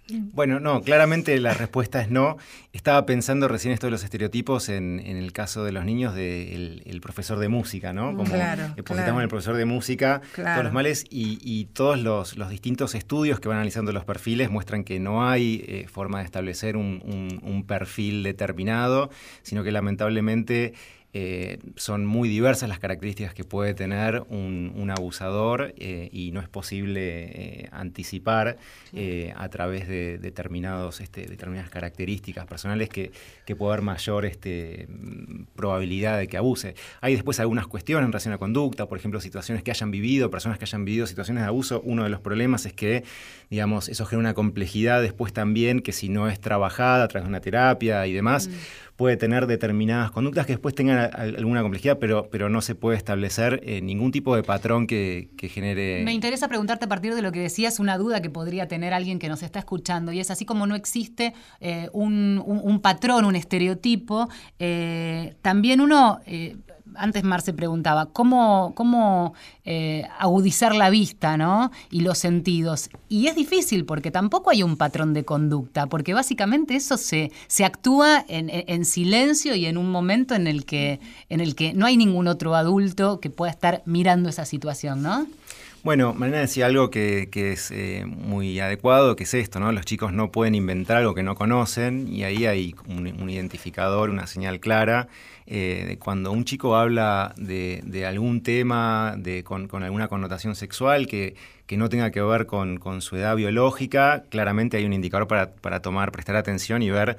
Speaker 3: Bueno, no, claramente la respuesta es no. Estaba pensando recién esto de los estereotipos en, en el caso de los niños del el profesor de música, ¿no? Como
Speaker 2: Claro,
Speaker 3: depositamos
Speaker 2: claro.
Speaker 3: en el profesor de música
Speaker 2: Claro.
Speaker 3: todos los males y, y todos los, los distintos estudios que van analizando los perfiles muestran que no hay eh, forma de establecer un, un- un perfil determinado, sino que lamentablemente eh, son muy diversas las características que puede tener un, un abusador eh, y no es posible eh, anticipar a través de determinados, este, determinadas características personales que, que puede haber mayor este, mm, probabilidad de que abuse. Hay después algunas cuestiones en relación a conducta, por ejemplo, situaciones que hayan vivido, personas que hayan vivido situaciones de abuso. Uno de los problemas es que, digamos, eso genera una complejidad después también que si no es trabajada a través de una terapia y demás, puede tener determinadas conductas que después tengan alguna complejidad, pero, pero no se puede establecer eh, ningún tipo de patrón que, genere...
Speaker 1: Me interesa preguntarte a partir de lo que decías una duda que podría tener alguien que nos está escuchando y es así como no existe eh, un, un- patrón, un estereotipo, eh, también uno, antes Marce preguntaba, ¿cómo, cómo eh, agudizar la vista ¿no? y los sentidos? Y es difícil porque tampoco hay un patrón de conducta, porque básicamente eso se, se actúa en- en silencio y en un momento en el, que, en el que no hay ningún otro adulto que pueda estar mirando esa situación, ¿no?
Speaker 3: Bueno, Marina decía algo que, que es eh, muy adecuado, que es esto, ¿no? Los chicos no pueden inventar algo que no conocen y ahí hay un, identificador, una señal clara. eh, cuando un chico habla de, de algún tema de, con, con alguna connotación sexual que, que no tenga que ver con, con su edad biológica, claramente hay un indicador para, para tomar, prestar atención y ver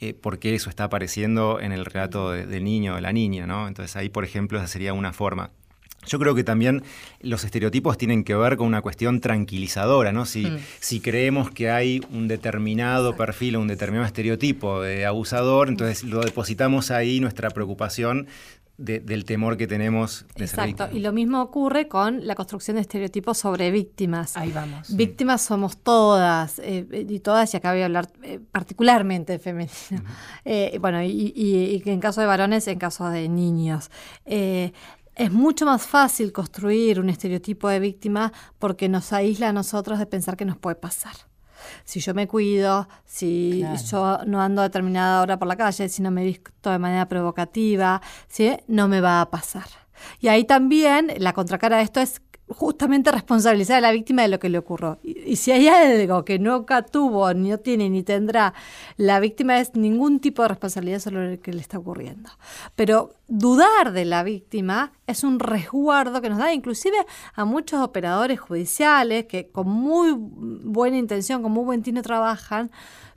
Speaker 3: eh, por qué eso está apareciendo en el relato de- del niño o de la niña, ¿no? Entonces ahí, por ejemplo, esa sería una forma. Yo creo que también los estereotipos tienen que ver con una cuestión tranquilizadora, ¿no? Si, si creemos que hay un determinado perfil o un determinado estereotipo de abusador, entonces lo depositamos ahí nuestra preocupación de- del temor que tenemos de ser
Speaker 4: Exacto. Y lo mismo ocurre con la construcción de estereotipos sobre víctimas.
Speaker 2: Ahí vamos.
Speaker 4: Víctimas somos todas, eh, y todas, y acá voy a hablar eh, particularmente de femenino. Eh, bueno, y, y- y que en caso de varones, en caso de niños. Es mucho más fácil construir un estereotipo de víctima porque nos aísla a nosotros de pensar que nos puede pasar. Si yo me cuido, si
Speaker 1: Claro.
Speaker 4: yo no ando a determinada hora por la calle, si no me visto de manera provocativa, ¿sí? no me va a pasar. Y ahí también la contracara de esto es justamente responsabilizar a la víctima de lo que le ocurrió. Y, si hay algo que nunca tuvo, ni no tiene, ni tendrá, la víctima es ningún tipo de responsabilidad sobre lo que le está ocurriendo. Pero dudar de la víctima es un resguardo que nos da inclusive a muchos operadores judiciales que con muy buena intención, con muy buen tino trabajan,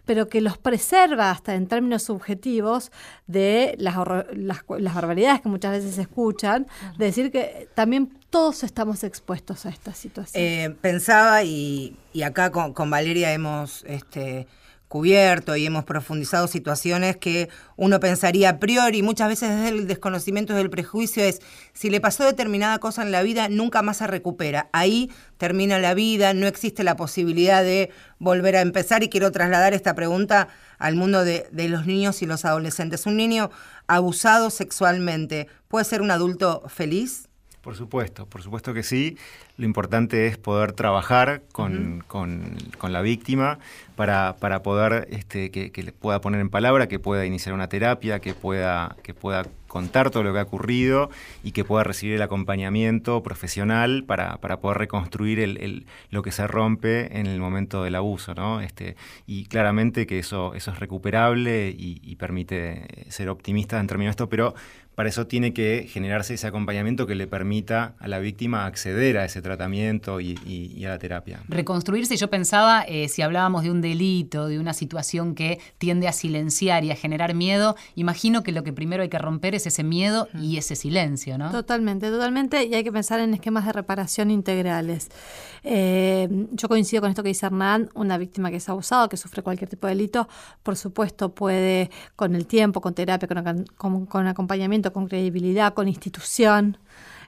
Speaker 4: pero que los preserva hasta en términos subjetivos de las, las, las barbaridades que muchas veces se escuchan, de decir que también todos estamos expuestos a esta situación.
Speaker 2: Eh, pensaba y, y acá con, con Valeria hemos este, cubierto y hemos profundizado situaciones que uno pensaría a priori, muchas veces desde el desconocimiento, desde el prejuicio, es si le pasó determinada cosa en la vida, nunca más se recupera. Ahí termina la vida, no existe la posibilidad de volver a empezar y quiero trasladar esta pregunta al mundo de los niños y los adolescentes. Un niño abusado sexualmente, ¿puede ser un adulto feliz?
Speaker 3: Por supuesto, por supuesto que sí. Lo importante es poder trabajar con, con, con la víctima para, para poder este, que, que, le pueda poner en palabra, que pueda iniciar una terapia, que pueda, que pueda contar todo lo que ha ocurrido y que pueda recibir el acompañamiento profesional para, para poder reconstruir el, el, lo que se rompe en el momento del abuso. ¿no? Este, y claramente que eso, eso es recuperable y, y permite ser optimista en términos de esto, pero para eso tiene que generarse ese acompañamiento que le permita a la víctima acceder a ese tratamiento y, y, y a la terapia.
Speaker 1: Reconstruirse, yo pensaba, eh, si hablábamos de un delito, de una situación que tiende a silenciar y a generar miedo, imagino que lo que primero hay que romper es ese miedo y ese silencio, ¿no?
Speaker 4: Totalmente, totalmente, y hay que pensar en esquemas de reparación integrales. Eh, yo coincido con esto que dice Hernán, una víctima que es abusada, que sufre cualquier tipo de delito, por supuesto puede con el tiempo, con terapia, con, con, con acompañamiento, con credibilidad, con institución,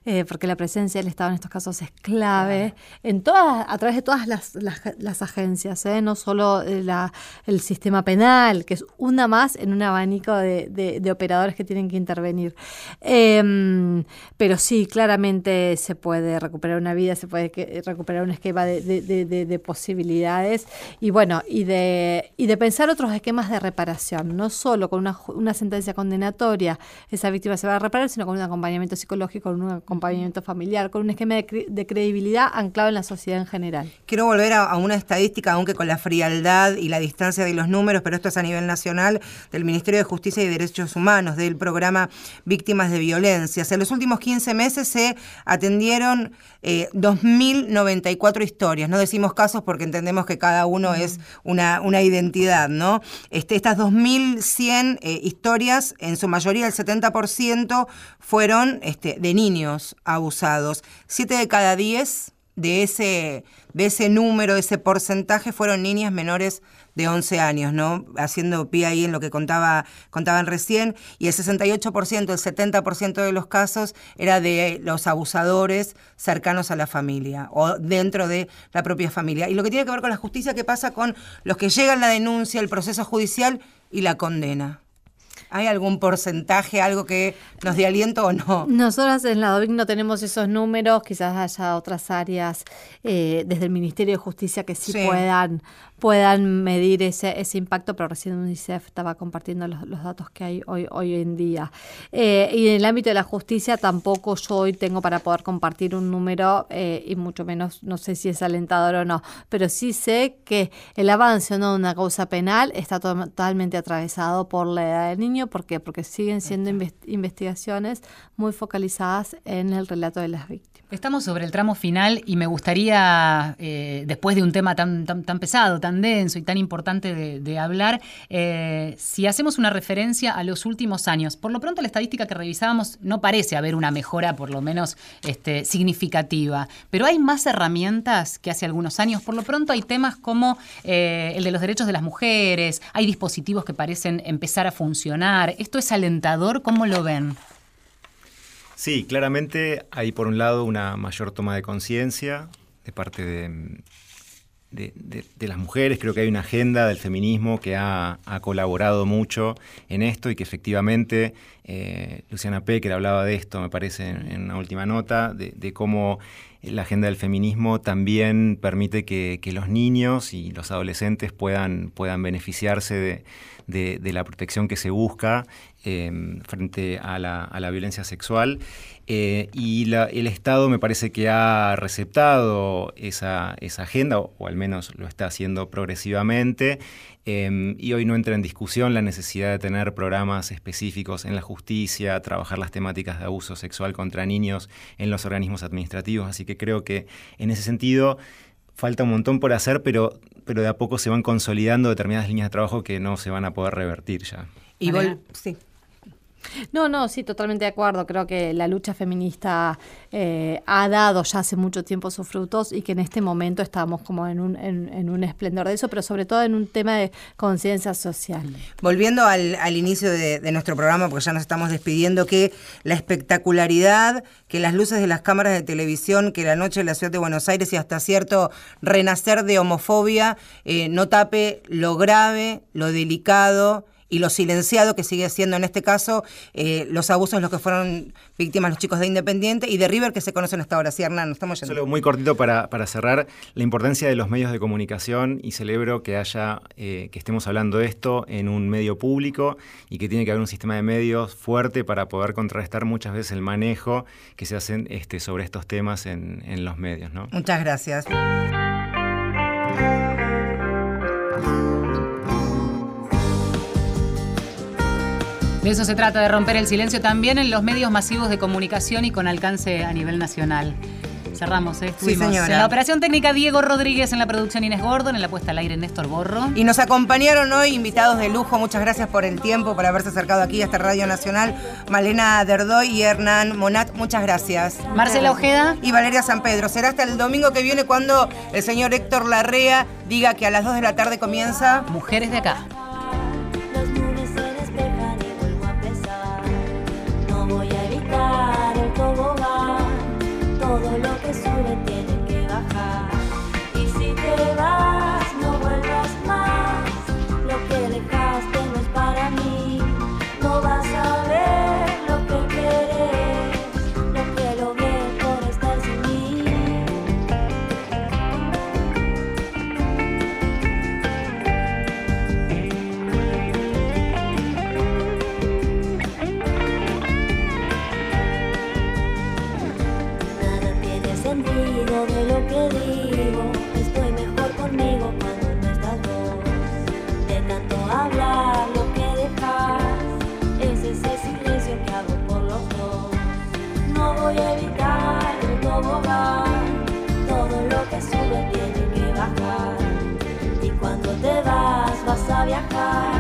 Speaker 4: eh, porque la presencia del Estado en estos casos es clave, en todas, a través de todas las, las, las agencias, ¿eh? no solo la, el sistema penal, que es una más en un abanico de, de, de operadores que tienen que intervenir. Eh, pero sí, claramente se puede recuperar una vida, se puede recuperar un esquema de, de posibilidades y bueno, y de, y de pensar otros esquemas de reparación, no solo con una, una sentencia condenatoria esa víctima se va a reparar, sino con un acompañamiento psicológico, con un acompañamiento familiar, con un esquema de, cre de, credibilidad anclado en la sociedad en general.
Speaker 2: Quiero volver a, a, una estadística, aunque con la frialdad y la distancia de los números, pero esto es a nivel nacional, del Ministerio de Justicia y Derechos Humanos, del programa Víctimas de Violencia. En los últimos 15 meses se atendieron eh, 2.094 historias. No decimos casos porque entendemos que cada uno es una, una, identidad, ¿no? Este, estas 2.100 eh, historias, en su mayoría el 70% fueron este, de niños abusados. Siete de cada diez de ese, de ese número, de ese porcentaje, fueron niñas menores de 11 años, ¿no? Haciendo pie ahí en lo que contaba, contaban recién, y el 68%, el 70% de los casos era de los abusadores cercanos a la familia o dentro de la propia familia. Y lo que tiene que ver con la justicia, ¿qué pasa con los que llegan la denuncia, el proceso judicial y la condena? ¿Hay algún porcentaje, algo que nos dé aliento o no?
Speaker 4: Nosotras en la DOVIC no tenemos esos números, quizás haya otras áreas eh, desde el Ministerio de Justicia que sí, sí. puedan puedan medir ese, ese impacto, pero recién UNICEF estaba compartiendo los, los datos que hay hoy, hoy en día. Eh, y en el ámbito de la justicia tampoco yo hoy tengo para poder compartir un número eh, y mucho menos no sé si es alentador o no, pero sí sé que el avance ¿no? de una causa penal está totalmente atravesado por la edad del niño. ¿Por qué? Porque siguen siendo invest investigaciones muy focalizadas en el relato de las víctimas.
Speaker 1: Estamos sobre el tramo final y me gustaría, eh, después de un tema tan, tan, tan pesado, tan denso y tan importante de, hablar, eh, si hacemos una referencia a los últimos años. Por lo pronto, la estadística que revisábamos no parece haber una mejora, por lo menos este, significativa, pero hay más herramientas que hace algunos años. Por lo pronto, hay temas como eh, el de los derechos de las mujeres, hay dispositivos que parecen empezar a funcionar. ¿Esto es alentador? ¿Cómo lo ven?
Speaker 3: Sí, claramente hay por un lado una mayor toma de conciencia de parte de, las mujeres. Creo que hay una agenda del feminismo que ha, colaborado mucho en esto y que efectivamente eh, Luciana Pecker hablaba de esto, me parece, en, una última nota, de, cómo la agenda del feminismo también permite que, que los niños y los adolescentes puedan, puedan beneficiarse de, la protección que se busca eh, frente a la, a la, violencia sexual. Eh, y la, el Estado me parece que ha receptado esa, esa agenda, o, o, al menos lo está haciendo progresivamente. Eh, y hoy no entra en discusión la necesidad de tener programas específicos en la justicia, trabajar las temáticas de abuso sexual contra niños en los organismos administrativos. Así que creo que en ese sentido falta un montón por hacer, pero, pero de a poco se van consolidando determinadas líneas de trabajo que no se van a poder revertir ya.
Speaker 2: Y vol sí.
Speaker 4: No, no, sí, totalmente de acuerdo. Creo que la lucha feminista eh, ha dado ya hace mucho tiempo sus frutos y que en este momento estamos como en un, en, en un esplendor de eso, pero sobre todo en un tema de conciencia social.
Speaker 2: Volviendo al, al inicio de, de nuestro programa, porque ya nos estamos despidiendo, que la espectacularidad, que las luces de las cámaras de televisión, que la noche de la ciudad de Buenos Aires y hasta cierto renacer de homofobia eh, no tape lo grave, lo delicado y lo silenciado que sigue siendo en este caso eh, los abusos de los que fueron víctimas los chicos de Independiente y de River que se conocen hasta ahora. Sí, Hernán, nos estamos yendo.
Speaker 3: Solo muy cortito para, para cerrar, la importancia de los medios de comunicación y celebro que haya, eh, que estemos hablando de esto en un medio público y que tiene que haber un sistema de medios fuerte para poder contrarrestar muchas veces el manejo que se hacen este, sobre estos temas en, en los medios. ¿no?
Speaker 2: Muchas gracias.
Speaker 8: De eso se trata, de romper el silencio también en los medios masivos de comunicación y con alcance a nivel nacional. Cerramos, ¿eh? Estuvimos
Speaker 2: señora.
Speaker 8: en la operación técnica Diego Rodríguez, en la producción Inés Gordon, en la puesta al aire Néstor Borro.
Speaker 2: Y nos acompañaron hoy invitados de lujo. Muchas gracias por el tiempo, por haberse acercado aquí a esta Radio Nacional. Malena Derdoy y Hernán Monat, muchas gracias.
Speaker 8: Marcela Ojeda.
Speaker 2: Y Valeria San Pedro. Será hasta el domingo que viene cuando el señor Héctor Larrea diga que a las 2 de la tarde comienza.
Speaker 8: Mujeres de acá.
Speaker 9: Bye.